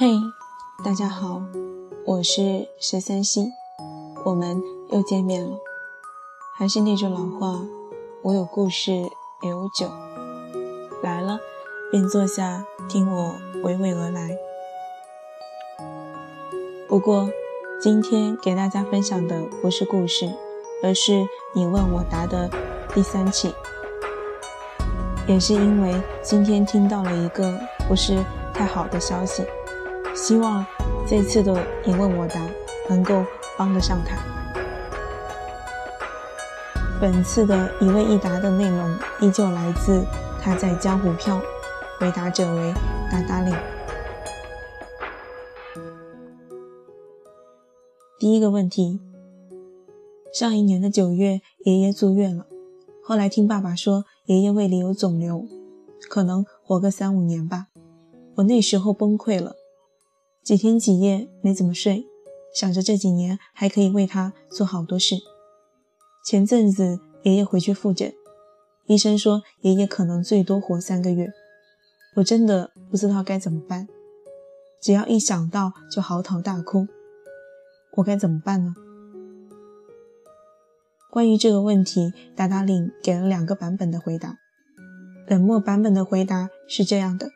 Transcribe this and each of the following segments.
嘿，大家好，我是十三溪，我们又见面了。还是那句老话，我有故事也有酒，来了便坐下听我娓娓而来。不过今天给大家分享的不是故事，而是你问我答的第三期。也是因为今天听到了一个不是太好的消息，希望这次的你问我答能够帮得上他。本次的一问一答的内容依旧来自他在江湖飘，回答者为达达令。第一个问题：上一年的九月，爷爷住院了，后来听爸爸说。爷爷胃里有肿瘤，可能活个三五年吧。我那时候崩溃了，几天几夜没怎么睡，想着这几年还可以为他做好多事。前阵子爷爷回去复诊，医生说爷爷可能最多活三个月。我真的不知道该怎么办，只要一想到就嚎啕大哭。我该怎么办呢？关于这个问题，达达令给了两个版本的回答。冷漠版本的回答是这样的：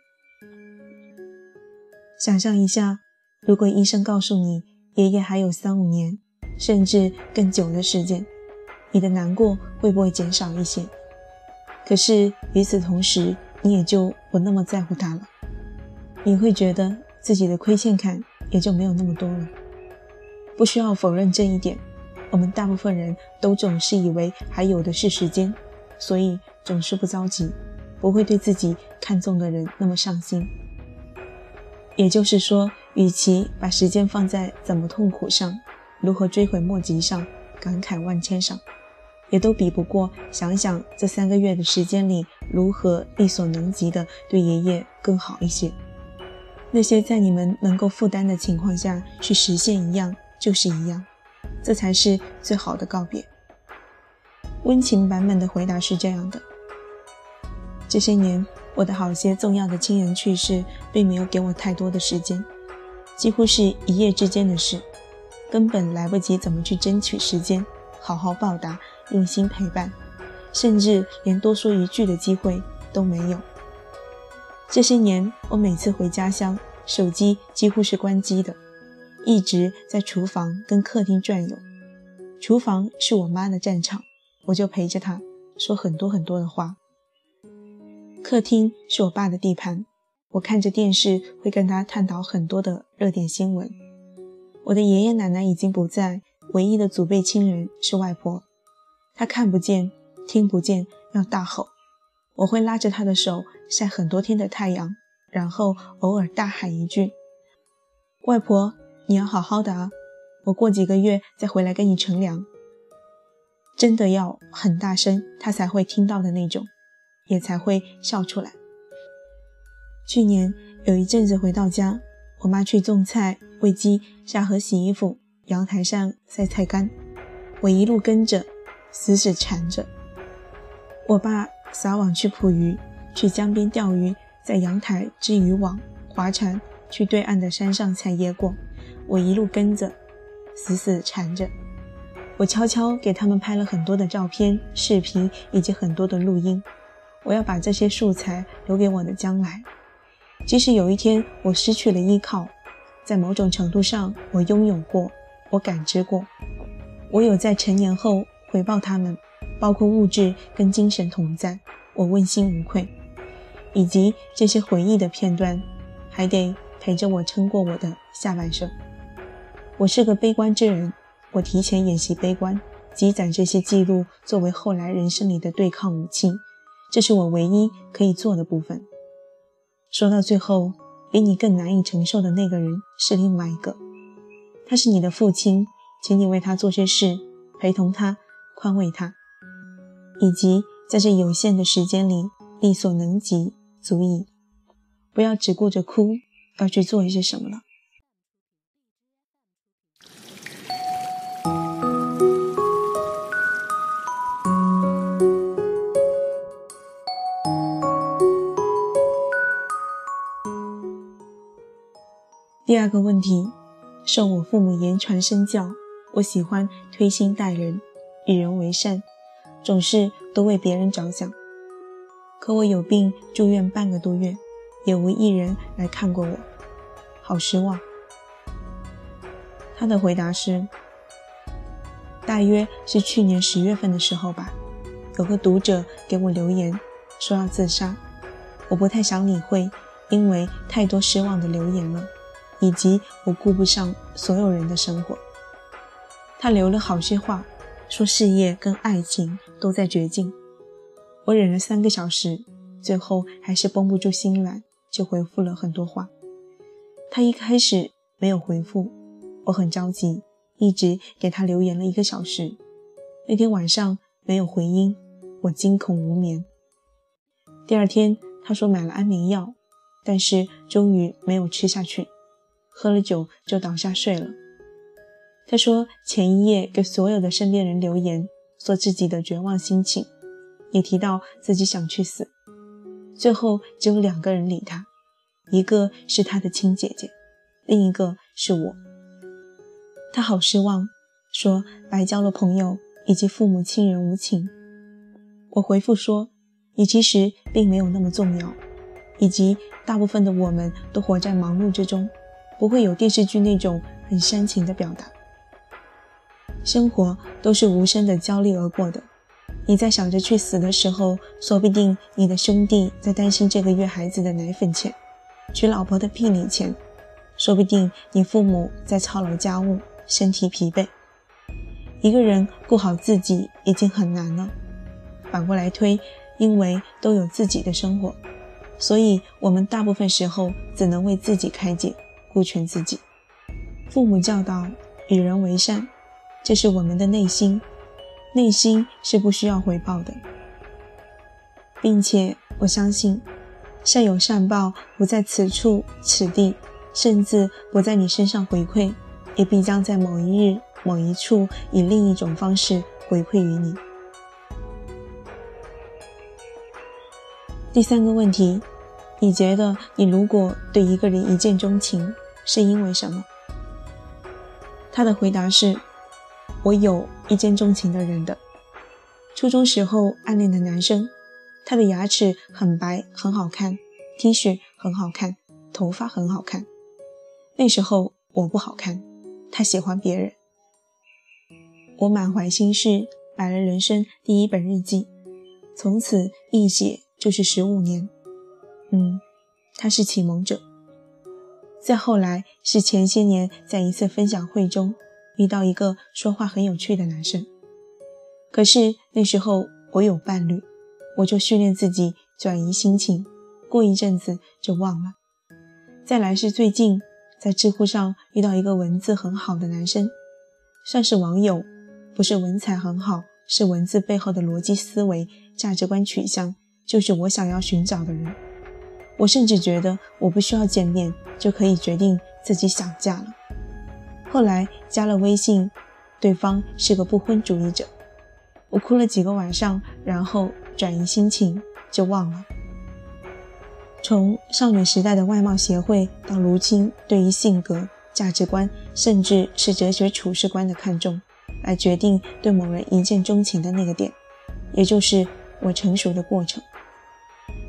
想象一下，如果医生告诉你爷爷还有三五年，甚至更久的时间，你的难过会不会减少一些？可是与此同时，你也就不那么在乎他了。你会觉得自己的亏欠感也就没有那么多了。不需要否认这一点。我们大部分人都总是以为还有的是时间，所以总是不着急，不会对自己看重的人那么上心。也就是说，与其把时间放在怎么痛苦上、如何追悔莫及上、感慨万千上，也都比不过想想这三个月的时间里如何力所能及的对爷爷更好一些。那些在你们能够负担的情况下去实现一样，就是一样。这才是最好的告别。温情版本的回答是这样的：这些年，我的好些重要的亲人去世，并没有给我太多的时间，几乎是一夜之间的事，根本来不及怎么去争取时间，好好报答，用心陪伴，甚至连多说一句的机会都没有。这些年，我每次回家乡，手机几乎是关机的。一直在厨房跟客厅转悠，厨房是我妈的战场，我就陪着她说很多很多的话。客厅是我爸的地盘，我看着电视会跟他探讨很多的热点新闻。我的爷爷奶奶已经不在，唯一的祖辈亲人是外婆，她看不见听不见，要大吼，我会拉着她的手晒很多天的太阳，然后偶尔大喊一句：“外婆。”你要好好的啊！我过几个月再回来跟你乘凉。真的要很大声，他才会听到的那种，也才会笑出来。去年有一阵子回到家，我妈去种菜、喂鸡、下河洗衣服、阳台上晒菜干，我一路跟着，死死缠着。我爸撒网去捕鱼，去江边钓鱼，在阳台织渔网、划船，去对岸的山上采野果。我一路跟着，死死缠着。我悄悄给他们拍了很多的照片、视频以及很多的录音。我要把这些素材留给我的将来。即使有一天我失去了依靠，在某种程度上，我拥有过，我感知过，我有在成年后回报他们，包括物质跟精神同在，我问心无愧。以及这些回忆的片段，还得陪着我撑过我的下半生。我是个悲观之人，我提前演习悲观，积攒这些记录作为后来人生里的对抗武器，这是我唯一可以做的部分。说到最后，比你更难以承受的那个人是另外一个，他是你的父亲，请你为他做些事，陪同他，宽慰他，以及在这有限的时间里力所能及，足矣。不要只顾着哭，要去做一些什么了。第二个问题，受我父母言传身教，我喜欢推心待人，与人为善，总是都为别人着想。可我有病住院半个多月，也无一人来看过我，好失望。他的回答是：大约是去年十月份的时候吧，有个读者给我留言说要自杀，我不太想理会，因为太多失望的留言了，以及我顾不上所有人的生活。他留了好些话，说事业跟爱情都在绝境。我忍了三个小时，最后还是绷不住心软，就回复了很多话。他一开始没有回复，我很着急，一直给他留言了一个小时。那天晚上没有回音，我惊恐无眠。第二天他说买了安眠药，但是终于没有吃下去，喝了酒就倒下睡了。他说前一夜给所有的身边人留言，说自己的绝望心情。也提到自己想去死，最后只有两个人理他，一个是他的亲姐姐，另一个是我。他好失望，说白交了朋友以及父母亲人无情。我回复说，你其实并没有那么重要，以及大部分的我们都活在忙碌之中，不会有电视剧那种很煽情的表达，生活都是无声的交力而过的。你在想着去死的时候，说不定你的兄弟在担心这个月孩子的奶粉钱，娶老婆的聘礼钱，说不定你父母在操劳家务，身体疲惫。一个人顾好自己已经很难了，反过来推，因为都有自己的生活，所以我们大部分时候只能为自己开解，顾全自己。父母教导与人为善，这是我们的内心。内心是不需要回报的，并且我相信，善有善报，不在此处此地，甚至不在你身上回馈，也必将在某一日、某一处以另一种方式回馈于你。第三个问题，你觉得你如果对一个人一见钟情，是因为什么？他的回答是。我有一见钟情的人的，初中时候暗恋的男生，他的牙齿很白，很好看，T 恤很好看，头发很好看。那时候我不好看，他喜欢别人。我满怀心事，买了人生第一本日记，从此一写就是十五年。嗯，他是启蒙者。再后来是前些年在一次分享会中。遇到一个说话很有趣的男生，可是那时候我有伴侣，我就训练自己转移心情，过一阵子就忘了。再来是最近在知乎上遇到一个文字很好的男生，算是网友，不是文采很好，是文字背后的逻辑思维、价值观取向，就是我想要寻找的人。我甚至觉得我不需要见面就可以决定自己想嫁了。后来加了微信，对方是个不婚主义者，我哭了几个晚上，然后转移心情就忘了。从少女时代的外貌协会到如今对于性格、价值观，甚至是哲学处事观的看重，来决定对某人一见钟情的那个点，也就是我成熟的过程。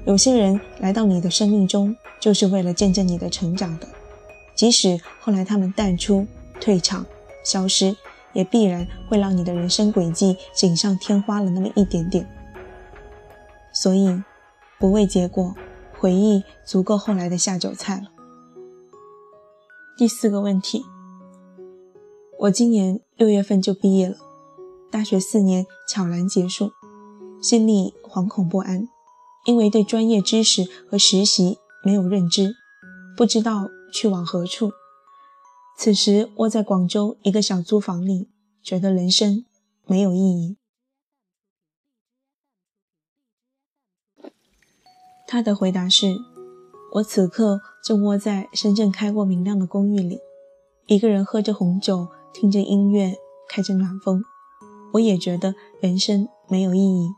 有些人来到你的生命中，就是为了见证你的成长的，即使后来他们淡出。退场、消失，也必然会让你的人生轨迹锦上添花了那么一点点。所以，不为结果，回忆足够后来的下酒菜了。第四个问题，我今年六月份就毕业了，大学四年悄然结束，心里惶恐不安，因为对专业知识和实习没有认知，不知道去往何处。此时窝在广州一个小租房里，觉得人生没有意义。他的回答是：我此刻正窝在深圳开过明亮的公寓里，一个人喝着红酒，听着音乐，开着暖风。我也觉得人生没有意义。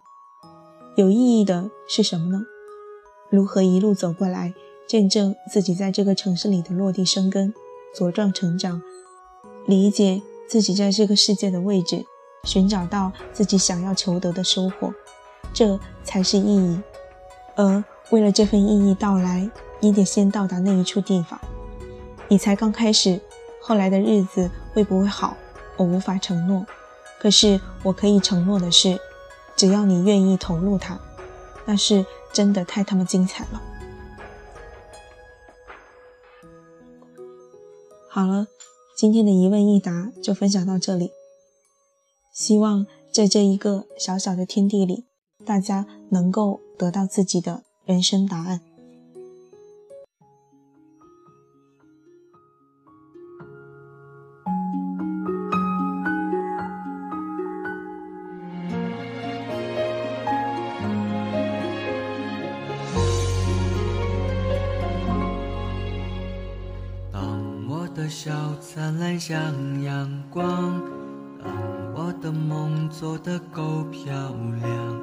有意义的是什么呢？如何一路走过来，见证自己在这个城市里的落地生根？茁壮成长，理解自己在这个世界的位置，寻找到自己想要求得的收获，这才是意义。而为了这份意义到来，你得先到达那一处地方。你才刚开始，后来的日子会不会好，我无法承诺。可是我可以承诺的是，只要你愿意投入它，那是真的太他妈精彩了。好了，今天的一问一答就分享到这里。希望在这一个小小的天地里，大家能够得到自己的人生答案。灿烂像阳光，当我的梦做得够漂亮，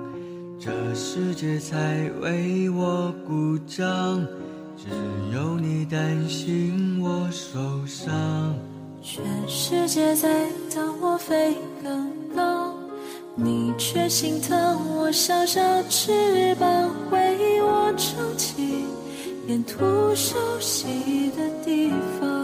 这世界才为我鼓掌。只有你担心我受伤，全世界在等我飞更高，你却心疼我小小翅膀，为我撑起沿途熟悉的地方。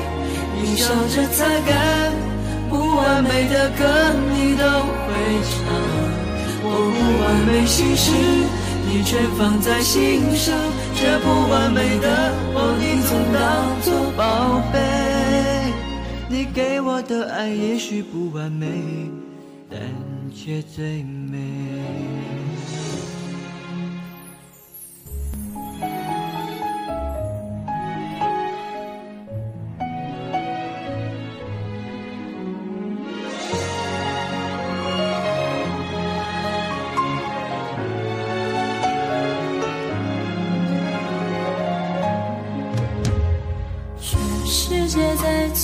你笑着擦干不完美的歌，你都会唱。我不完美心事，你全放在心上。这不完美的我，你总当作宝贝。你给我的爱也许不完美，但却最美。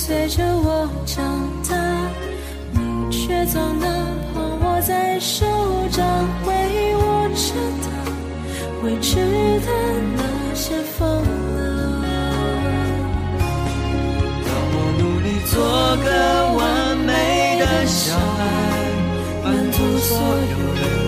随着我长大，你却总能捧我在手掌，为我承担未知的那些风浪。当我努力做个完美的小孩，满足所有人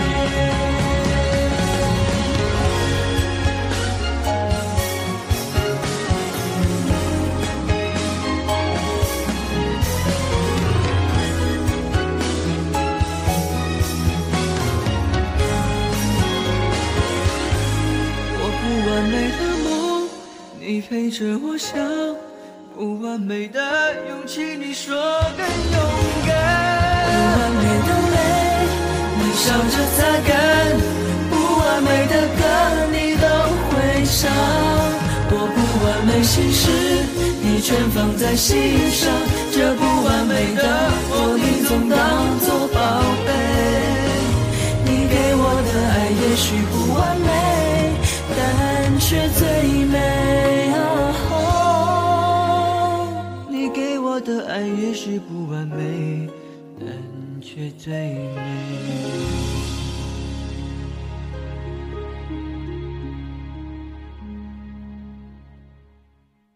着我想，不完美的勇气，你说更勇敢。不完美的泪，你笑着擦干；不完美的歌，你都会唱。我不完美心事，你全放在心上。这不完美的我，你总当爱也许不完美，但却最美。